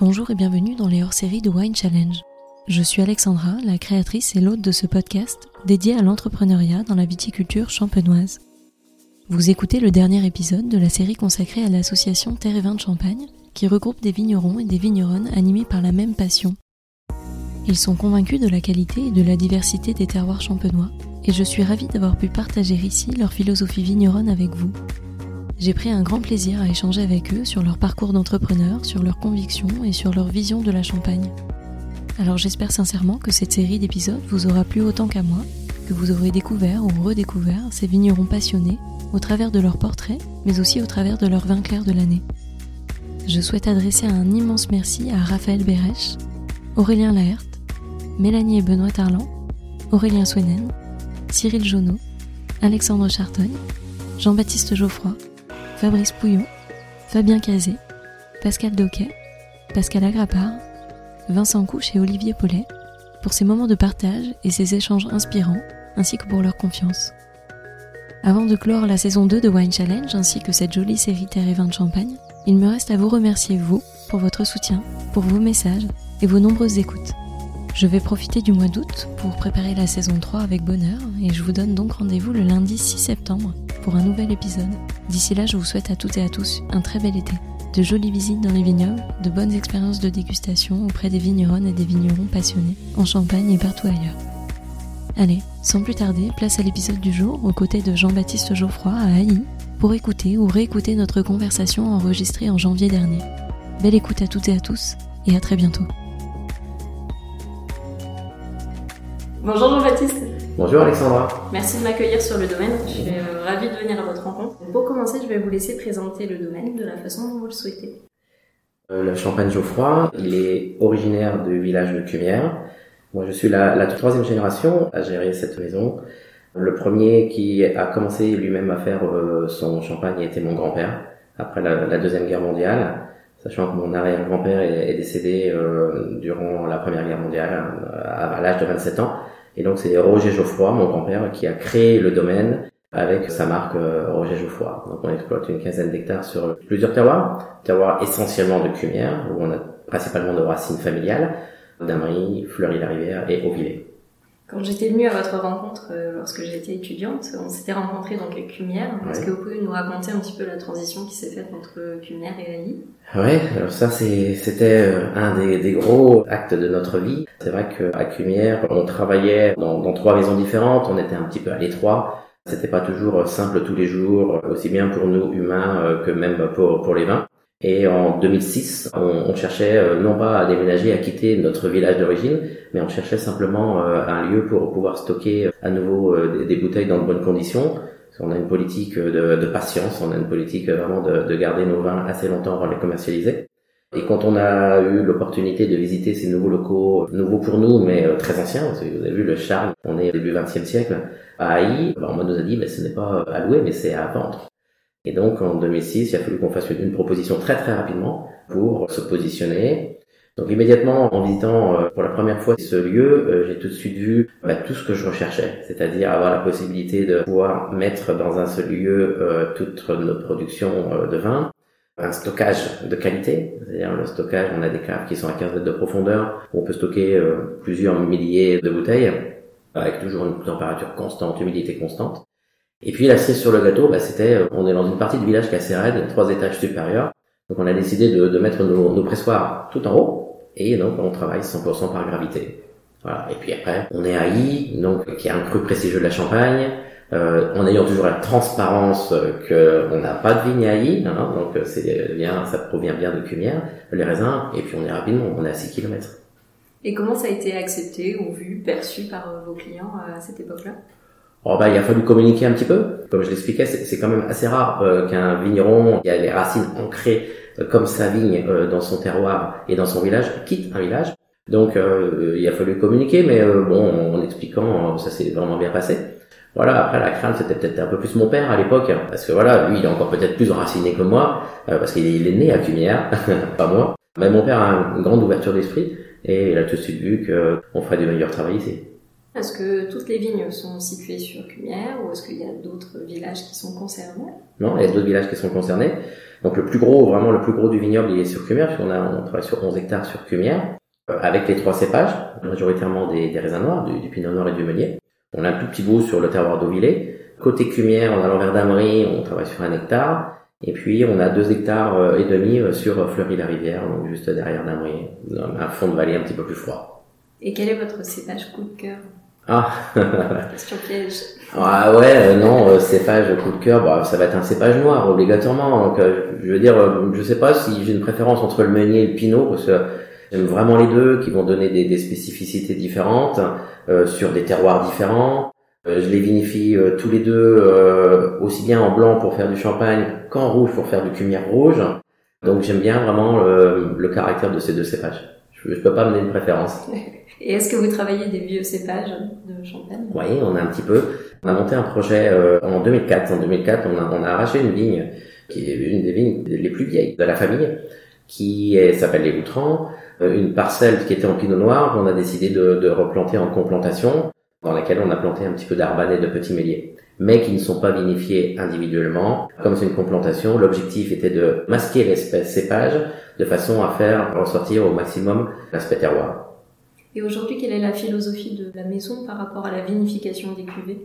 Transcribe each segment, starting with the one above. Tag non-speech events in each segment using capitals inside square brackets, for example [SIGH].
Bonjour et bienvenue dans les hors-séries de Wine Challenge. Je suis Alexandra, la créatrice et l'hôte de ce podcast dédié à l'entrepreneuriat dans la viticulture champenoise. Vous écoutez le dernier épisode de la série consacrée à l'association Terre et Vin de Champagne, qui regroupe des vignerons et des vigneronnes animés par la même passion. Ils sont convaincus de la qualité et de la diversité des terroirs champenois, et je suis ravie d'avoir pu partager ici leur philosophie vigneronne avec vous. J'ai pris un grand plaisir à échanger avec eux sur leur parcours d'entrepreneur, sur leurs convictions et sur leur vision de la Champagne. Alors j'espère sincèrement que cette série d'épisodes vous aura plu autant qu'à moi, que vous aurez découvert ou redécouvert ces vignerons passionnés au travers de leurs portraits, mais aussi au travers de leurs vins clairs de l'année. Je souhaite adresser un immense merci à Raphaël Bérèche, Aurélien Laert, Mélanie et Benoît Tarlan, Aurélien Swenen, Cyril Jonot, Alexandre Chartogne, Jean-Baptiste Geoffroy, Fabrice Pouillon, Fabien Cazé, Pascal Doquet, Pascal Agrapard, Vincent Couche et Olivier Paulet pour ces moments de partage et ces échanges inspirants, ainsi que pour leur confiance. Avant de clore la saison 2 de Wine Challenge ainsi que cette jolie série Terre et Vin de Champagne, il me reste à vous remercier, vous, pour votre soutien, pour vos messages et vos nombreuses écoutes. Je vais profiter du mois d'août pour préparer la saison 3 avec bonheur et je vous donne donc rendez-vous le lundi 6 septembre un nouvel épisode. D'ici là, je vous souhaite à toutes et à tous un très bel été, de jolies visites dans les vignobles, de bonnes expériences de dégustation auprès des vigneronnes et des vignerons passionnés, en Champagne et partout ailleurs. Allez, sans plus tarder, place à l'épisode du jour aux côtés de Jean-Baptiste Geoffroy à Haï pour écouter ou réécouter notre conversation enregistrée en janvier dernier. Belle écoute à toutes et à tous et à très bientôt. Bonjour Jean-Baptiste. Bonjour Alexandra. Merci de m'accueillir sur le domaine. Je suis euh, ravie de venir à votre rencontre. Pour commencer, je vais vous laisser présenter le domaine de la façon dont vous le souhaitez. Euh, le Champagne Geoffroy, il est originaire du village de Cumières. Moi, je suis la, la troisième génération à gérer cette maison. Le premier qui a commencé lui-même à faire euh, son champagne était mon grand-père, après la, la, Deuxième Guerre mondiale, sachant que mon arrière-grand-père est, est, décédé euh, durant la Première Guerre mondiale, à, à l'âge de 27 ans. Et donc c'est Roger Geoffroy, mon grand-père, qui a créé le domaine avec sa marque euh, Roger Geoffroy. Donc on exploite une quinzaine d'hectares sur plusieurs terroirs, terroirs essentiellement de Cumières, où on a principalement de racines familiales, Damery, Fleury-la-Rivière et Auvillers. Quand j'étais venue à votre rencontre euh, lorsque j'étais étudiante, on s'était rencontrés dans quelques Cumières. Est-ce que vous pouvez nous raconter un petit peu la transition qui s'est faite entre Cumières et Haï Ouais, alors ça c'était euh, un des, des, gros actes de notre vie. C'est vrai qu'à Cumières, on travaillait dans, dans trois maisons différentes, on était un petit peu à l'étroit. C'était pas toujours simple tous les jours, aussi bien pour nous humains euh, que même pour, pour les vins. Et en 2006, on, on, cherchait non pas à déménager, à quitter notre village d'origine, mais on cherchait simplement un lieu pour pouvoir stocker à nouveau des, des bouteilles dans de bonnes conditions. Qu'on a une politique de, de, patience, on a une politique vraiment de, de, garder nos vins assez longtemps avant de les commercialiser. Et quand on a eu l'opportunité de visiter ces nouveaux locaux, nouveaux pour nous, mais très anciens, vous avez vu le charme, on est début 20e siècle, à Haï, on nous a dit, mais ce n'est pas à louer, mais c'est à vendre. Et donc en 2006, il a fallu qu'on fasse une, proposition très très rapidement pour se positionner. Donc immédiatement, en visitant euh, pour la première fois ce lieu, euh, j'ai tout de suite vu bah, tout ce que je recherchais, c'est-à-dire avoir la possibilité de pouvoir mettre dans un seul lieu euh, toute notre production de vin, un stockage de qualité, c'est-à-dire le stockage, on a des caves qui sont à 15 mètres de profondeur, où on peut stocker plusieurs milliers de bouteilles, avec toujours une température constante, humidité constante. Et puis la cerise sur le gâteau, bah, c'était, on est dans une partie du village qui est assez raide, trois étages supérieurs. Donc on a décidé de, de mettre nos, nos, pressoirs tout en haut, et donc on travaille 100% par gravité. Voilà. Et puis après, on est à I, donc qui est un cru prestigieux de la Champagne, euh, en ayant toujours la transparence que on n'a pas de vigne à I, hein, donc c'est bien, ça provient bien de Cumières, les raisins, et puis on est rapidement, on est à 6 km. Et comment ça a été accepté ou vu, perçu par vos clients à cette époque-là? Oh bah, il a fallu communiquer un petit peu. Comme je l'expliquais, c'est quand même assez rare euh, qu'un vigneron qui a les racines ancrées euh, comme sa vigne euh, dans son terroir et dans son village quitte un village. Donc il a fallu communiquer, mais bon, en expliquant, ça s'est vraiment bien passé. Voilà, après la crainte, c'était peut-être un peu plus mon père à l'époque, parce que voilà, lui, il est encore peut-être plus enraciné que moi, parce qu'il est né à Cumières, [LAUGHS] pas moi. Mais mon père a une grande ouverture d'esprit, et il a tout de suite vu qu'on ferait du meilleur travail ici. Est-ce que toutes les vignes sont situées sur Cumière ou est-ce qu'il y a d'autres villages qui sont concernés? Non, il y a d'autres villages qui sont concernés. Donc le plus gros, vraiment le plus gros du vignoble, il est sur Cumière, puisqu'on a, on travaille sur 11 hectares sur Cumière, euh, avec les trois cépages, majoritairement des, des raisins noirs, du, du, pinot noir et du meunier. On a un tout petit bout sur le terroir d'Auvillé. Côté Cumière, en allant vers Damery, on travaille sur un hectare. Et puis on a deux hectares euh, et demi sur Fleury-la-Rivière, donc juste derrière Damery, un fond de vallée un petit peu plus froid. Et quel est votre cépage coup de cœur? Ah [LAUGHS] Question piège. Ah ouais, euh, non, euh, cépage coup de cœur, bah, ça va être un cépage noir obligatoirement. Donc, euh, je veux dire, euh, je sais pas si j'ai une préférence entre le meunier et le pinot, parce que j'aime vraiment les deux, qui vont donner des, des spécificités différentes sur des terroirs différents. je les vinifie tous les deux aussi bien en blanc pour faire du champagne qu'en rouge pour faire du cumière rouge. Donc j'aime bien vraiment le caractère de ces deux cépages. Je, je peux pas mener une préférence. [LAUGHS] Et est-ce que vous travaillez des vieux cépages de champagne? Oui, on a un petit peu. On a monté un projet euh, en 2004. En 2004, on a, on a arraché une vigne qui est une des vignes les plus vieilles de la famille, qui s'appelle les Outrants, euh, une parcelle qui était en pinot noir. On a décidé de, de replanter en complantation, dans laquelle on a planté un petit peu d'arban et de petits méliers mais qui ne sont pas vinifiés individuellement. Comme c'est une complantation, l'objectif était de masquer l'espèce cépage de façon à faire ressortir au maximum l'aspect terroir. Et aujourd'hui, quelle est la philosophie de la maison par rapport à la vinification des cuvées?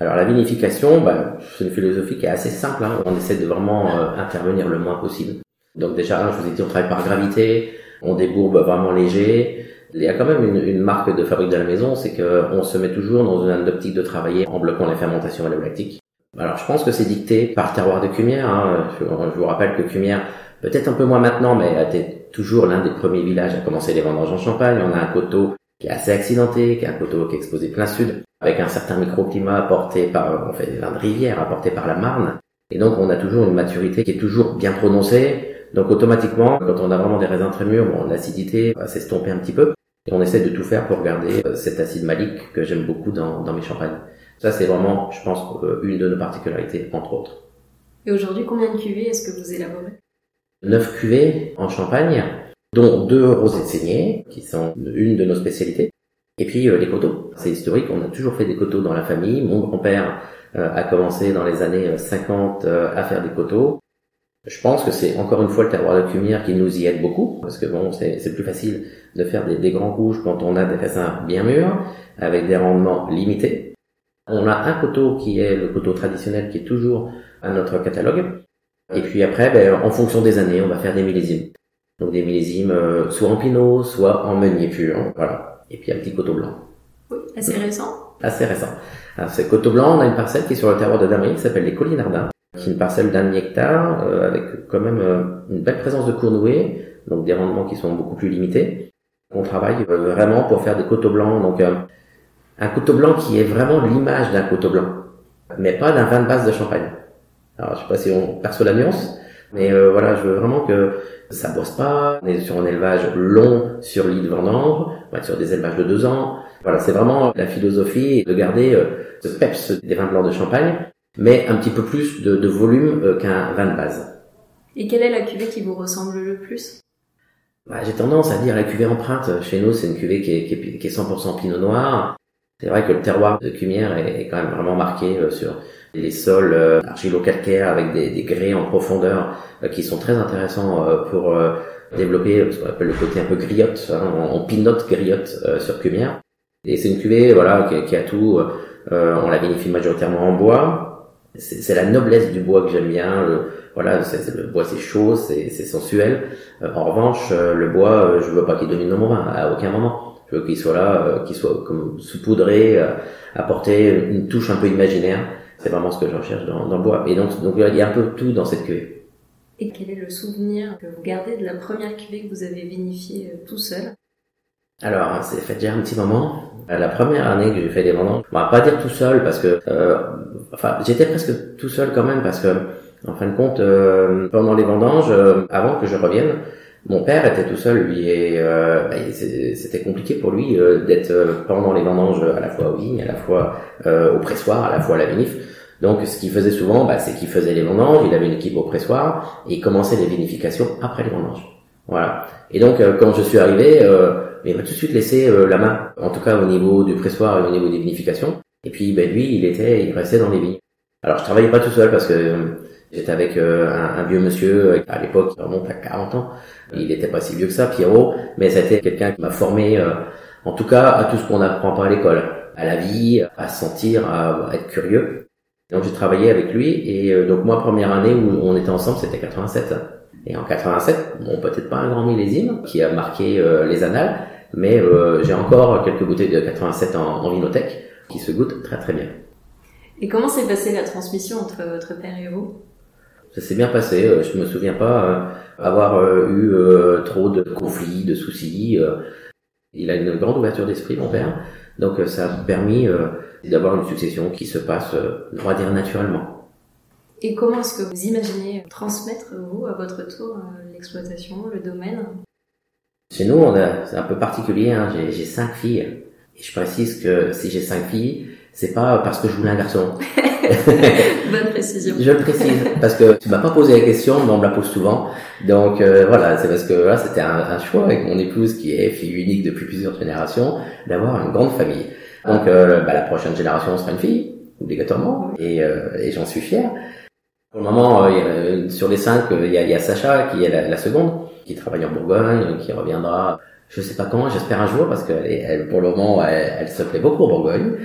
Alors la vinification, bah, c'est une philosophie qui est assez simple. Hein. On essaie de vraiment euh, intervenir le moins possible. Donc déjà, je vous ai dit, on travaille par gravité, on débourbe vraiment léger. Il y a quand même une, marque de fabrique de la maison, c'est qu'on se met toujours dans une optique de travailler en bloquant les fermentations lactiques. Alors je pense que c'est dicté par terroir de Cumière. Hein. Je, je, vous rappelle que Cumière, peut-être un peu moins maintenant, mais été toujours l'un des premiers villages à commencer les vendanges en Champagne. On a un coteau qui est assez accidenté, qui est un coteau qui est exposé plein sud, avec un certain microclimat apporté par, on fait des vins de rivière apportés par la Marne. Et donc on a toujours une maturité qui est toujours bien prononcée. Donc automatiquement, quand on a vraiment des raisins très mûrs, bon, l'acidité va s'estomper un petit peu. Et on essaie de tout faire pour garder euh, cet acide malique que j'aime beaucoup dans, dans mes champagnes. Ça c'est vraiment, je pense, euh, une de nos particularités, entre autres. Et aujourd'hui, combien de cuvées est-ce que vous élaborez? 9 cuvées en Champagne, dont deux rosés saignés, qui sont une de nos spécialités. Et puis euh, les coteaux. C'est historique, on a toujours fait des coteaux dans la famille. Mon grand-père euh, a commencé dans les années 50 euh, à faire des coteaux. Je pense que c'est encore une fois le terroir de Cumière qui nous y aide beaucoup, parce que bon, c'est plus facile de faire des, des, grands rouges quand on a des raisins bien mûrs, avec des rendements limités. On a un coteau qui est le coteau traditionnel qui est toujours à notre catalogue, et puis après, ben, en fonction des années, on va faire des millésimes. Donc des millésimes euh, soit en pinot, soit en meunier pur. Voilà. Et puis un petit coteau blanc. Oui, assez récent. Assez récent. Alors c'est coteau blanc, on a une parcelle qui est sur le terroir de Damery qui s'appelle les Collinardins, qui est une parcelle d'un hectare euh, avec quand même euh, une belle présence de cournouée, donc des rendements qui sont beaucoup plus limités. On travaille vraiment pour faire des coteaux blancs, donc un coteau blanc qui est vraiment l'image d'un coteau blanc, mais pas d'un vin de base de champagne. Alors, je sais pas si on perçoit la nuance, mais euh, voilà, je veux vraiment que ça bosse pas. On est sur un élevage long sur l'île de Vendange, on va être sur des élevages de deux ans. Voilà, c'est vraiment la philosophie de garder euh, ce peps des vins blancs de Champagne, mais un petit peu plus de, de volume euh, qu'un vin de base. Et quelle est la cuvée qui vous ressemble le plus? Bah, J'ai tendance à dire la cuvée empreinte. Chez nous, c'est une cuvée qui est, qui est, qui est 100% pinot noir. C'est vrai que le terroir de Cumière est, quand même vraiment marqué sur les sols euh, argilo-calcaires avec des, des grès en profondeur euh, qui sont très intéressants euh, pour développer ce qu'on appelle le côté un peu griotte, hein, en, pinote griotte sur Cumière. Et c'est une cuvée voilà qui, qui a tout. on la vinifie majoritairement en bois. C'est la noblesse du bois que j'aime bien. Le, voilà, le bois c'est chaud, c'est sensuel. en revanche, le bois, je veux pas qu'il domine mon vin à aucun moment. Je veux qu'il soit là, qu'il soit comme saupoudré, apporter une touche un peu imaginaire. C'est vraiment ce que je recherche dans, dans, le bois. Et donc, donc il y a un peu tout dans cette cuvée. Et quel est le souvenir que vous gardez de la première cuvée que vous avez vinifiée euh, tout seul? Alors, c'est fait déjà un petit moment. Euh, la première année que j'ai fait des vendanges, on va pas dire tout seul parce que, euh, enfin, j'étais presque tout seul quand même parce que, en fin de compte, euh, pendant les vendanges, euh, avant que je revienne, mon père était tout seul, lui, et euh, bah, c'était compliqué pour lui euh, d'être pendant les vendanges à la fois aux vignes, à la fois au pressoir, à la fois à la vinif. Donc, ce qu'il faisait souvent, bah, c'est qu'il faisait les vendanges, il avait une équipe au pressoir, et il commençait les vinifications après les vendanges. Voilà. Et donc, quand je suis arrivé, il m'a tout de suite laissé la main, en tout cas au niveau du pressoir et au niveau des vinifications. Et puis ben lui, il était, il restait dans les vignes. Alors je travaillais pas tout seul parce que j'étais avec un, un, vieux monsieur à l'époque, il remonte à 40 ans. Il n'était pas si vieux que ça, Pierrot, mais c'était quelqu'un qui m'a formé, en tout cas, à tout ce qu'on n'apprend pas à l'école, à la vie, à sentir, à être curieux. Donc j'ai travaillé avec lui et donc moi première année où on était ensemble c'était 87. Et en 87, bon peut-être pas un grand millésime qui a marqué les annales, mais euh, j'ai encore quelques bouteilles de 87 en, en vinothèque qui se goûtent très très bien. Et comment s'est passée la transmission entre votre père et vous? Ça s'est bien passé. Euh, je me souviens pas euh, avoir eu trop de conflits, de soucis. Il a une grande ouverture d'esprit, mon père. Donc ça a permis d'avoir une succession qui se passe, on va dire, naturellement. Et comment est-ce que vous imaginez transmettre, vous, à votre tour, l'exploitation, le domaine? Chez nous, c'est un peu particulier. Hein. J'ai, j'ai cinq filles. Et je précise que si j'ai cinq filles, c'est pas parce que je voulais un garçon. [LAUGHS] Bonne précision. Je le précise parce que tu m'as pas posé la question, mais on me la pose souvent. Donc euh, voilà, c'est parce que voilà, c'était un, un, choix avec mon épouse qui est fille unique depuis plusieurs générations d'avoir une grande famille. Donc euh, bah, la prochaine génération sera une fille obligatoirement et, euh, et j'en suis fier. Pour le moment, sur les cinq, il y a, y a, Sacha qui est la, la seconde qui travaille en Bourgogne, qui reviendra, je sais pas quand, j'espère un jour, parce qu'elle elle, pour le moment, elle, se plaît beaucoup en Bourgogne.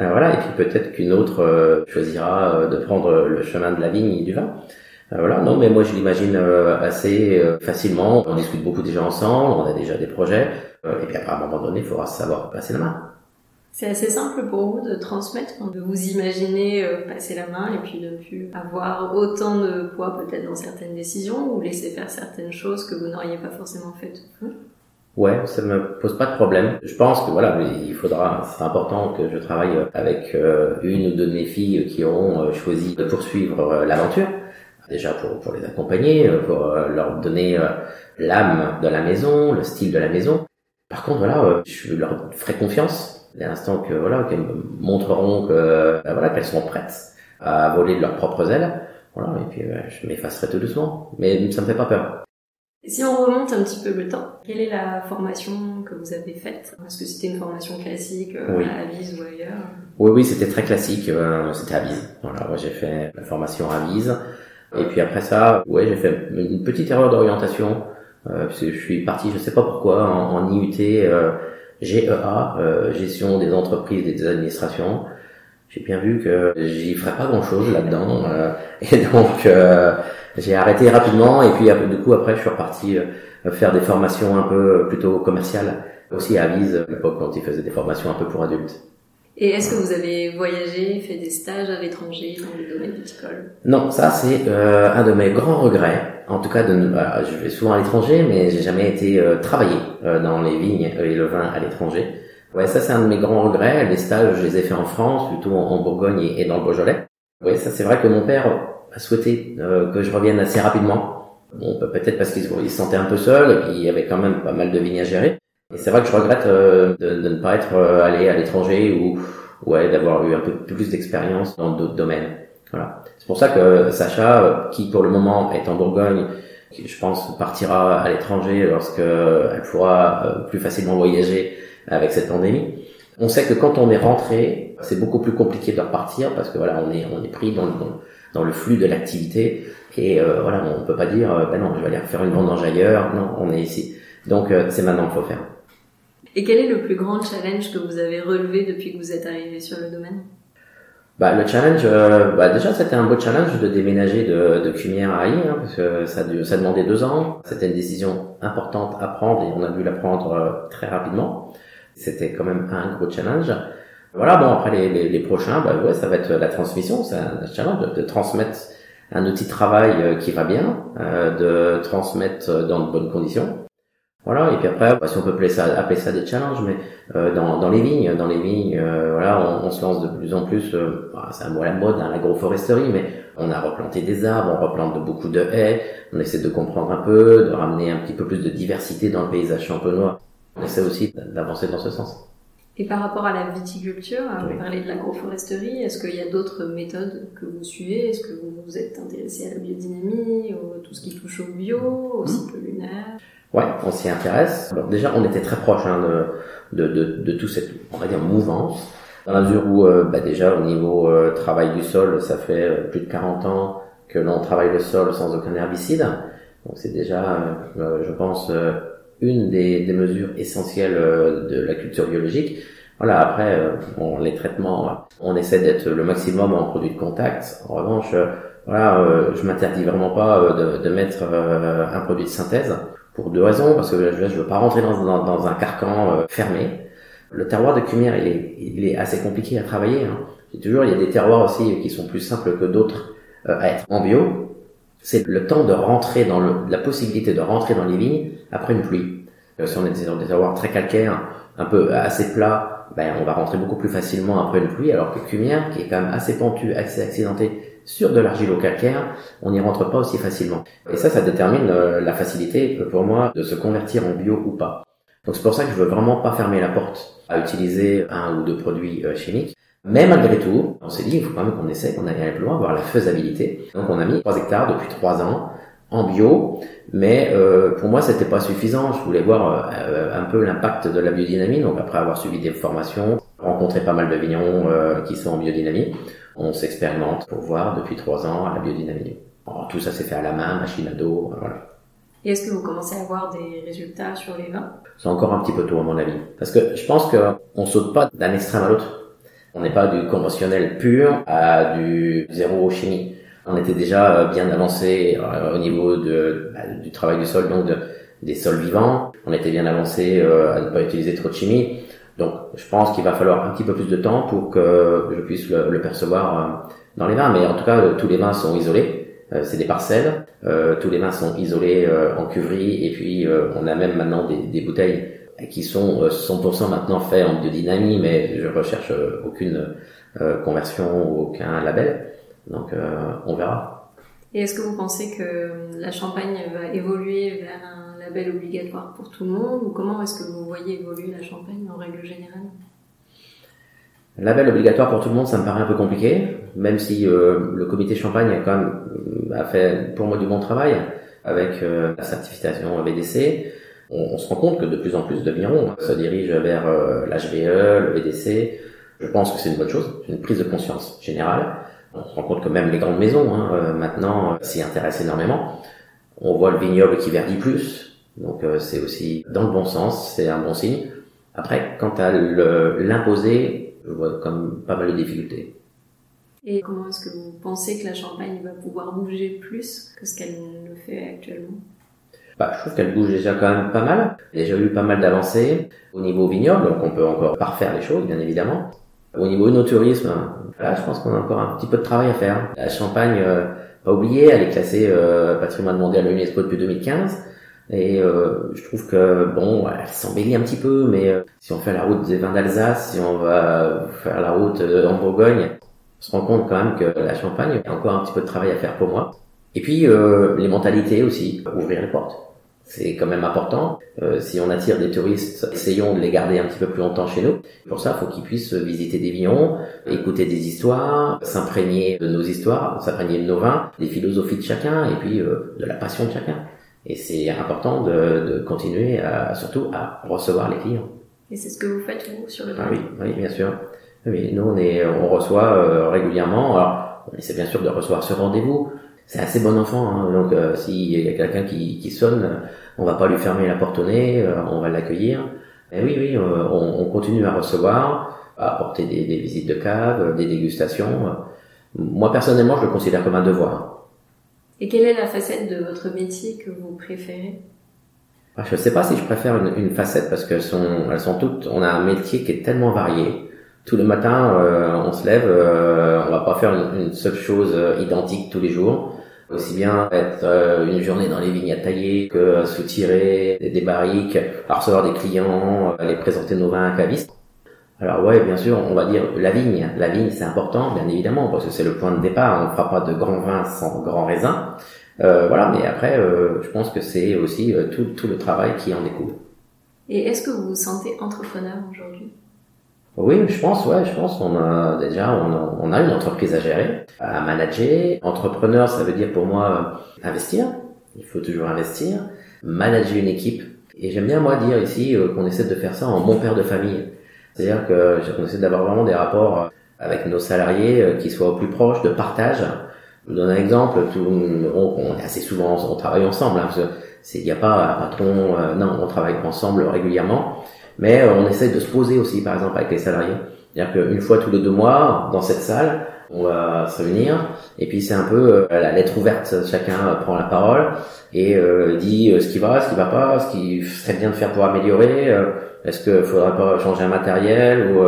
Euh, voilà, et puis peut-être qu'une autre euh, choisira euh, de prendre le chemin de la vigne et du vin. voilà, non, mais moi je l'imagine assez facilement. On discute beaucoup déjà ensemble, on a déjà des projets, et puis après à un moment donné, il faudra savoir passer la main. C'est assez simple pour vous de transmettre, de vous imaginer euh, passer la main et puis ne plus avoir autant de poids peut-être dans certaines décisions ou laisser faire certaines choses que vous n'auriez pas forcément faites. Ouais, ça me pose pas de problème. Je pense que voilà, il faudra, c'est important que je travaille avec euh, une ou deux de mes filles qui auront euh, choisi de poursuivre l'aventure. Déjà pour, pour les accompagner, pour leur donner l'âme de la maison, le style de la maison. Par contre, voilà, je leur ferai confiance dès l'instant que voilà qu'elles montreront que ben voilà qu'elles sont prêtes à voler de leurs propres ailes voilà et puis ben, je m'effacerai tout doucement mais ça me fait pas peur si on remonte un petit peu le temps, quelle est la formation que vous avez faite? Est-ce que c'était une formation classique euh, à Avise ou ailleurs Oui, oui, c'était très classique. Euh, c'était à Avise. Voilà, j'ai fait la formation à Avise. Et puis après ça, ouais, j'ai fait une petite erreur d'orientation. Euh, parce que je suis parti, je sais pas pourquoi, en, en IUT. Euh, GEA, euh, gestion des entreprises et des administrations. J'ai bien vu que j'y ferais pas grand chose là-dedans, euh, et [LAUGHS] donc euh, j'ai arrêté rapidement. Et puis du coup après, je suis reparti faire des formations un peu plutôt commerciales, aussi à Avise, à l'époque quand ils faisaient des formations un peu pour adultes. Et est-ce que vous avez voyagé, fait des stages à l'étranger dans le domaine viticole? Non, ça c'est euh, un de mes grands regrets. En tout cas, je vais souvent à l'étranger, mais j'ai jamais été euh, travailler euh, dans les vignes et le vin à l'étranger. Ouais, ça c'est un de mes grands regrets. Les stages, je les ai fait en France, plutôt en, Bourgogne et, dans le Beaujolais. Ouais, ça c'est vrai que mon père a souhaité que je revienne assez rapidement. Bon, peut-être parce qu'il se sentait un peu seul et qu'il y avait quand même pas mal de vignes à gérer. Et c'est vrai que je regrette euh, de, de, ne pas être euh, allé à l'étranger ou ouais d'avoir eu un peu plus d'expérience dans d'autres domaines. Voilà. C'est pour ça que Sacha, euh, qui pour le moment est en Bourgogne, qui je pense partira à l'étranger lorsque elle pourra plus facilement voyager avec cette pandémie. On sait que quand on est rentré, c'est beaucoup plus compliqué de repartir parce que voilà, on est on est pris dans le dans, le flux de l'activité et euh, voilà, on peut pas dire ben non, je vais aller faire une vendange ailleurs. Non, on est ici. Donc c'est maintenant qu'il faut faire. Et quel est le plus grand challenge que vous avez relevé depuis que vous êtes arrivé sur le domaine? Bah, le challenge, euh, bah, déjà c'était un beau challenge de déménager de, de Cumière à Haï, hein, parce que ça, ça demandait deux ans. C'était une décision importante à prendre et on a dû la prendre euh, très rapidement. C'était quand même un gros challenge. Voilà, bon après les, les, les, prochains, bah ouais, ça va être la transmission, c'est un challenge de, de, transmettre un outil de travail euh, qui va bien, de transmettre dans de bonnes conditions. Voilà, et puis après, bah, si on peut appeler ça, appeler ça des challenges, mais euh, dans, dans les vignes, dans les vignes, euh, voilà, on, on, se lance de plus en plus. Euh, bah, c'est un mot à la mode, hein, l'agroforesterie, mais on a replanté des arbres, on replante beaucoup de haies. On essaie de comprendre un peu, de ramener un petit peu plus de diversité dans le paysage champenois. On essaie aussi d'avancer dans ce sens. Et par rapport à la viticulture, vous parlez de l'agroforesterie, est-ce qu'il y a d'autres méthodes que vous suivez? Est-ce que vous vous êtes intéressé à la biodynamie, ou tout ce qui touche au bio, au mmh. cycle lunaire? Ouais, on s'y intéresse. déjà, on était très proche hein, de, de, de, tout cette, on va dire, mouvance, dans la mesure où, euh, bah, déjà, au niveau euh, travail du sol, ça fait euh, plus de 40 ans que l'on travaille le sol sans aucun herbicide. Donc c'est déjà, je pense, une des, des, mesures essentielles de la culture biologique. Voilà, après, bon, les traitements, on essaie d'être le maximum en produits de contact. En revanche, voilà, je m'interdis vraiment pas de, de mettre un produit de synthèse pour deux raisons, parce que je ne veux pas rentrer dans, un carcan euh, fermé. Le terroir de Cumière, il est, assez compliqué à travailler. Hein. toujours, il y a des terroirs aussi qui sont plus simples que d'autres euh, à être en bio. C'est le temps de rentrer dans la possibilité de rentrer dans les vignes après une pluie. Euh, si on est dans des terroirs très calcaires, un peu assez plats, ben, on va rentrer beaucoup plus facilement après une pluie, alors que Cumière, qui est quand même assez pentu, assez accidenté, sur de l'argilo-calcaire, on n'y rentre pas aussi facilement. Et ça, ça détermine euh, la facilité pour moi de se convertir en bio ou pas. Donc c'est pour ça que je veux vraiment pas fermer la porte à utiliser un ou deux produits euh, chimiques. Mais malgré tout, on s'est dit, il faut quand même qu'on essaie, qu'on aille plus loin, voir la faisabilité. Donc on a mis 3 hectares depuis 3 ans en bio, mais euh, pour moi c'était pas suffisant. Je voulais voir un peu l'impact de la biodynamie. Donc après avoir suivi des formations, rencontré pas mal de vignerons qui sont en biodynamie, on s'expérimente pour voir depuis trois ans la biodynamie. tout ça s'est fait à la main, machine à dos, voilà. Et est-ce que vous commencez à avoir des résultats sur les vins? C'est encore un petit peu tôt à mon avis. Parce que je pense qu'on saute pas d'un extrême à l'autre. On n'est pas du conventionnel pur à du zéro chimie. On était déjà euh, bien avancé euh, au niveau de, bah, du travail du sol, donc de, des sols vivants. On était bien avancé euh, à ne pas utiliser trop de chimie. Donc, je pense qu'il va falloir un petit peu plus de temps pour que je puisse le, percevoir euh, dans les vins. Mais en tout cas, euh, tous les vins sont isolés. Euh, c'est des parcelles. tous les vins sont isolés en cuverie. Et puis, on a même maintenant des, des bouteilles qui sont 100% maintenant faits en biodynamie, mais je recherche aucune conversion ou aucun label. Donc, on verra. Et est-ce que vous pensez que la Champagne va évoluer vers un label obligatoire pour tout le monde ou comment est-ce que vous voyez évoluer la Champagne en règle générale? Label obligatoire pour tout le monde, ça me paraît un peu compliqué, même si euh, le comité Champagne a quand même a fait pour moi du bon travail avec euh, la certification VDC. On, se rend compte que de plus en plus de vignerons se dirigent vers euh, l'HVE, le VDC. Je pense que c'est une bonne chose, une prise de conscience générale. On se rend compte que même les grandes maisons hein, maintenant s'y intéressent énormément. On voit le vignoble qui verdit plus, donc euh, c'est aussi dans le bon sens, c'est un bon signe. Après, quant à l'imposer, je vois comme pas mal de difficultés. Et comment est-ce que vous pensez que la Champagne va pouvoir bouger plus que ce qu'elle le fait actuellement? Bah, je trouve qu'elle bouge déjà quand même pas mal. Il y a déjà eu pas mal d'avancées au niveau vignoble, donc on peut encore parfaire les choses, bien évidemment. Au niveau œnotourisme, là, je pense qu'on a encore un petit peu de travail à faire. La Champagne, euh, pas oublier, elle est classée euh, patrimoine mondial de l'UNESCO depuis 2015. Et euh, je trouve que bon, elle s'embellit un petit peu, mais euh, si on fait la route des vins d'Alsace, si on va faire la route euh, en Bourgogne, on se rend compte quand même que la Champagne, a encore un petit peu de travail à faire pour moi. Et puis les mentalités aussi, ouvrir les portes. C'est quand même important. si on attire des touristes, essayons de les garder un petit peu plus longtemps chez nous. Pour ça, il faut qu'ils puissent visiter des vignerons, écouter des histoires, s'imprégner de nos histoires, s'imprégner de nos vins, des philosophies de chacun et puis de la passion de chacun. Et c'est important de, de, continuer à, surtout à recevoir les clients. Et c'est ce que vous faites vous sur le ah, oui, oui, bien sûr. Oui, nous on est, on reçoit euh, régulièrement. Alors, on essaie bien sûr de recevoir ce rendez-vous. C'est assez bon enfant, hein, donc euh, s'il y a quelqu'un qui, qui sonne, on va pas lui fermer la porte au nez, euh, on va l'accueillir. Et oui, oui, on, on, continue à recevoir, à apporter des, des visites de cave, des dégustations. Moi personnellement, je le considère comme un devoir. Et quelle est la facette de votre métier que vous préférez? Ah, Je ne sais pas si je préfère une, facette parce qu'elles sont, elles sont toutes. On a un métier qui est tellement varié. Tous les matins, euh, on se lève, euh, on va pas faire une, seule chose euh, identique tous les jours. Aussi bien être euh, une journée dans les vignes à tailler que soutirer des, des barriques, à recevoir des clients, aller présenter nos vins à cavistes. Alors ouais, bien sûr, on va dire la vigne. La vigne, c'est important, bien évidemment, parce que c'est le point de départ. On ne fera pas de grand vin sans grand raisin. Euh, voilà, mais après, euh, je pense que c'est aussi euh, tout, tout le travail qui en découle. Et est-ce que vous vous sentez entrepreneur aujourd'hui? Oui, je pense, ouais, je pense. On a déjà, on a, on a une entreprise à gérer, à manager. Entrepreneur, ça veut dire pour moi investir. Il faut toujours investir, manager une équipe. Et j'aime bien moi dire ici euh, qu'on essaie de faire ça en bon père de famille. C'est-à-dire que qu'on essaie d'avoir vraiment des rapports euh, avec nos salariés qui soient au plus proches de partage. Je vous donne un exemple. Tout, on, on est assez souvent, on travaille ensemble. Hein, il n'y a pas un patron. non, on travaille ensemble régulièrement. Mais euh, on essaie de se poser aussi, par exemple, avec les salariés. C'est-à-dire qu'une fois tous les deux mois, dans cette salle, on va se réunir et puis c'est un peu euh, la lettre ouverte. Chacun prend la parole et euh, dit ce qui va, ce qui va pas, ce qui serait bien de faire pour améliorer. Est-ce qu'il faudrait pas changer un matériel ou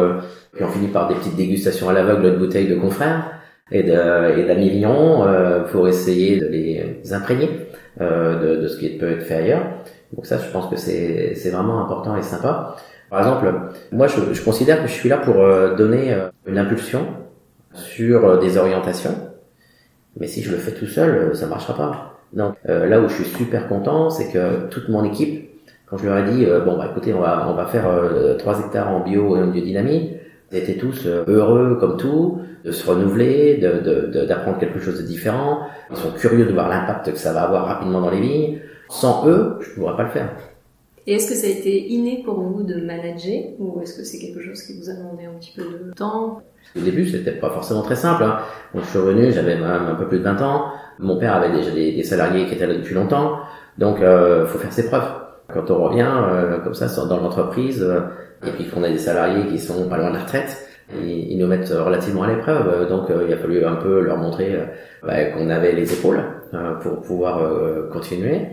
puis on finit par des petites dégustations à l'aveugle de bouteilles de confrères et d'amis lions pour essayer de les imprégner de, de, ce qui peut être fait ailleurs. Donc ça, je pense que c'est c'est vraiment important et sympa. Par exemple, moi, je, je considère que je suis là pour euh, donner euh, une impulsion sur euh, des orientations, mais si je le fais tout seul, ça marchera pas. Donc là où je suis super content, c'est que toute mon équipe, quand je leur ai dit bon bah écoutez, on va on va faire 3 hectares en bio et en biodynamie, ils étaient tous heureux comme tout, de se renouveler, de d'apprendre quelque chose de différent. Ils sont curieux de voir l'impact que ça va avoir rapidement dans les vignes. Sans eux, je ne pourrais pas le faire. Et est-ce que ça a été inné pour vous de manager ou est-ce que c'est quelque chose qui vous a demandé un petit peu de temps? Au début, c'était pas forcément très simple. Hein. je suis revenu, j'avais même un peu plus de 20 ans. Mon père avait déjà des, salariés qui étaient là depuis longtemps. Donc, euh, faut faire ses preuves. Quand on revient euh, comme ça dans l'entreprise euh, et puis qu'on a des salariés qui sont pas loin de la retraite, ils, nous mettent relativement à l'épreuve. Donc, euh, il a fallu un peu leur montrer bah, qu'on avait les épaules pour pouvoir continuer.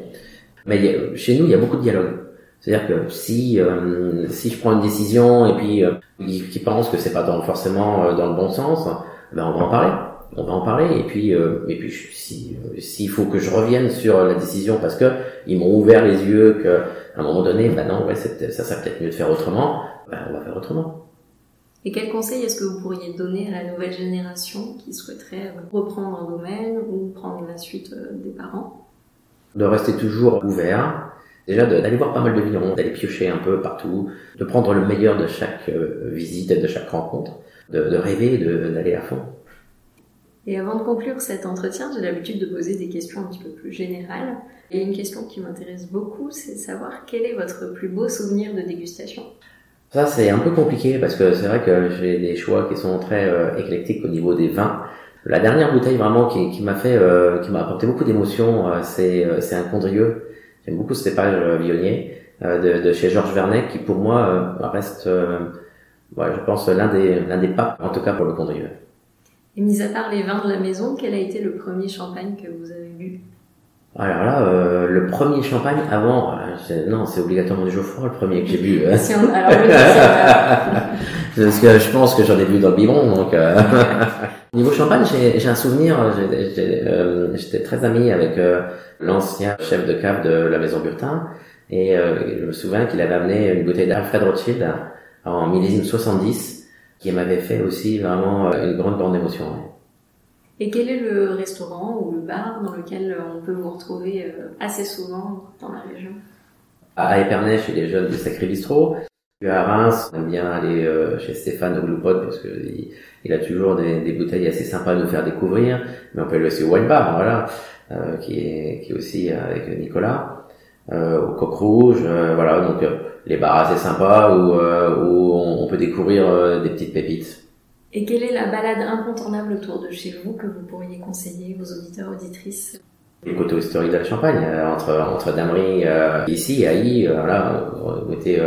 Mais chez nous, il y a beaucoup de dialogue. C'est-à-dire que si euh, si je prends une décision et puis euh, qui pense que c'est pas dans, forcément dans le bon sens, ben on va en parler. On va en parler et puis euh, et puis si s'il faut que je revienne sur la décision parce que ils m'ont ouvert les yeux que à un moment donné, ben non, ouais, ça serait peut-être mieux de faire autrement. Ben on va faire autrement. Et quel conseil est-ce que vous pourriez donner à la nouvelle génération qui souhaiterait reprendre un domaine ou prendre la suite des parents? De rester toujours ouvert, déjà d'aller voir pas mal de vignerons, d'aller piocher un peu partout, de prendre le meilleur de chaque euh, visite et de chaque rencontre, de, de rêver, d'aller à fond. Et avant de conclure cet entretien, j'ai l'habitude de poser des questions un petit peu plus générales. Et une question qui m'intéresse beaucoup, c'est de savoir quel est votre plus beau souvenir de dégustation? Ça, c'est un peu compliqué parce que c'est vrai que j'ai des choix qui sont très euh, éclectiques au niveau des vins. La dernière bouteille vraiment qui, m'a fait, euh, qui m'a apporté beaucoup d'émotions, euh, c'est c'est un Condrieux. J'aime beaucoup ce cépage Vionnier de, chez Georges Vernet, qui pour moi reste, je pense l'un des l'un des papes, en tout cas pour le Condrieux. Et mis à part les vins de la maison, quel a été le premier champagne que vous avez bu? Alors là, euh, le premier champagne avant, non, c'est obligatoirement du Geoffroy le premier que j'ai bu. Si on, alors, [LAUGHS] Parce que je pense que j'en ai bu dans le biberon, donc. Euh... [LAUGHS] Niveau champagne, j'ai un souvenir. Euh, j'étais très ami avec euh, l'ancien chef de cave de la maison Burtin, et je me souviens qu'il avait amené une bouteille d'Alfred Rothschild en millésime 70, qui m'avait fait aussi vraiment une grande grande émotion. Et quel est le restaurant ou le bar dans lequel on peut vous retrouver assez souvent dans la région? À Épernay, chez les jeunes du Sacré Bistrot. À Reims, on aime bien aller euh, chez Stéphane Gloupod parce que il, a toujours des, des, bouteilles assez sympas à nous faire découvrir. Mais on peut aller aussi au Wine Bar, voilà, euh, qui est qui est aussi avec Nicolas, euh, au Coq Rouge, euh, voilà. Donc euh, les bars assez sympas où où on peut découvrir des petites pépites. Et quelle est la balade incontournable autour de chez vous que vous pourriez conseiller aux auditeurs auditrices? Les coteaux historiques de la Champagne, entre entre Damery ici, à I, voilà, vous mettez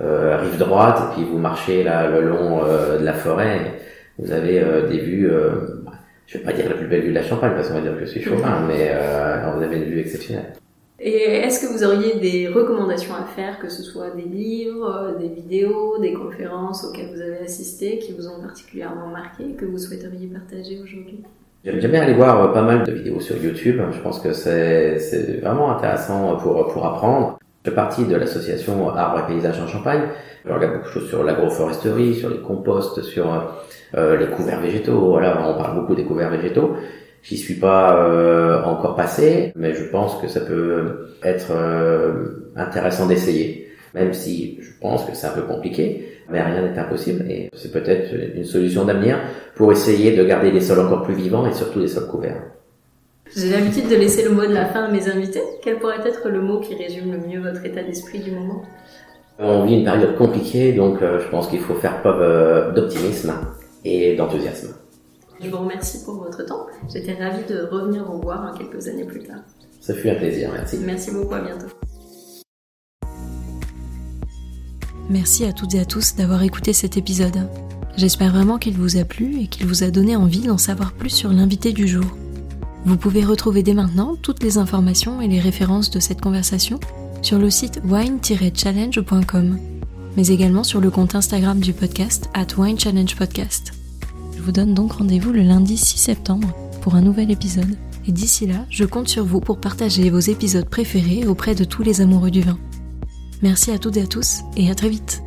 euh, rive droite et puis vous marchez là le long euh, de la forêt, vous avez euh, des vues. Bah, je vais pas dire la plus belle vue de la Champagne parce qu'on va dire que je suis chauvin, mais vous avez une vue exceptionnelle. Et est-ce que vous auriez des recommandations à faire, que ce soit des livres, des vidéos, des conférences auxquelles vous avez assisté, qui vous ont particulièrement marqué, que vous souhaiteriez partager aujourd'hui? J'aime bien aller voir pas mal de vidéos sur YouTube. Je pense que c'est vraiment intéressant pour, pour apprendre. Je fais partie de l'association Arbres et Paysages en Champagne. Je regarde beaucoup de choses sur l'agroforesterie, sur les composts, sur euh, les couverts végétaux. Voilà, on parle beaucoup des couverts végétaux. J'y suis pas euh, encore passé, mais je pense que ça peut être euh, intéressant d'essayer. même si je pense que c'est un peu compliqué, mais rien n'est impossible et c'est peut-être une solution d'avenir pour essayer de garder les sols encore plus vivants et surtout les sols couverts. J'ai l'habitude de laisser le mot de la fin à mes invités. Quel pourrait être le mot qui résume le mieux votre état d'esprit du moment? On vit une période compliquée, donc euh, je pense qu'il faut faire preuve d'optimisme et d'enthousiasme. Je vous remercie pour votre temps. J'étais ravie de revenir vous voir hein, quelques années plus tard. Ça fut un plaisir, merci. Merci beaucoup, à bientôt. Merci à toutes et à tous d'avoir écouté cet épisode. J'espère vraiment qu'il vous a plu et qu'il vous a donné envie d'en savoir plus sur l'invité du jour. Vous pouvez retrouver dès maintenant toutes les informations et les références de cette conversation sur le site wine-challenge.com, mais également sur le compte Instagram du podcast at Wine Challenge Podcast. Je vous donne donc rendez-vous le lundi 6 septembre pour un nouvel épisode, et d'ici là, je compte sur vous pour partager vos épisodes préférés auprès de tous les amoureux du vin. Merci à toutes et à tous, et à très vite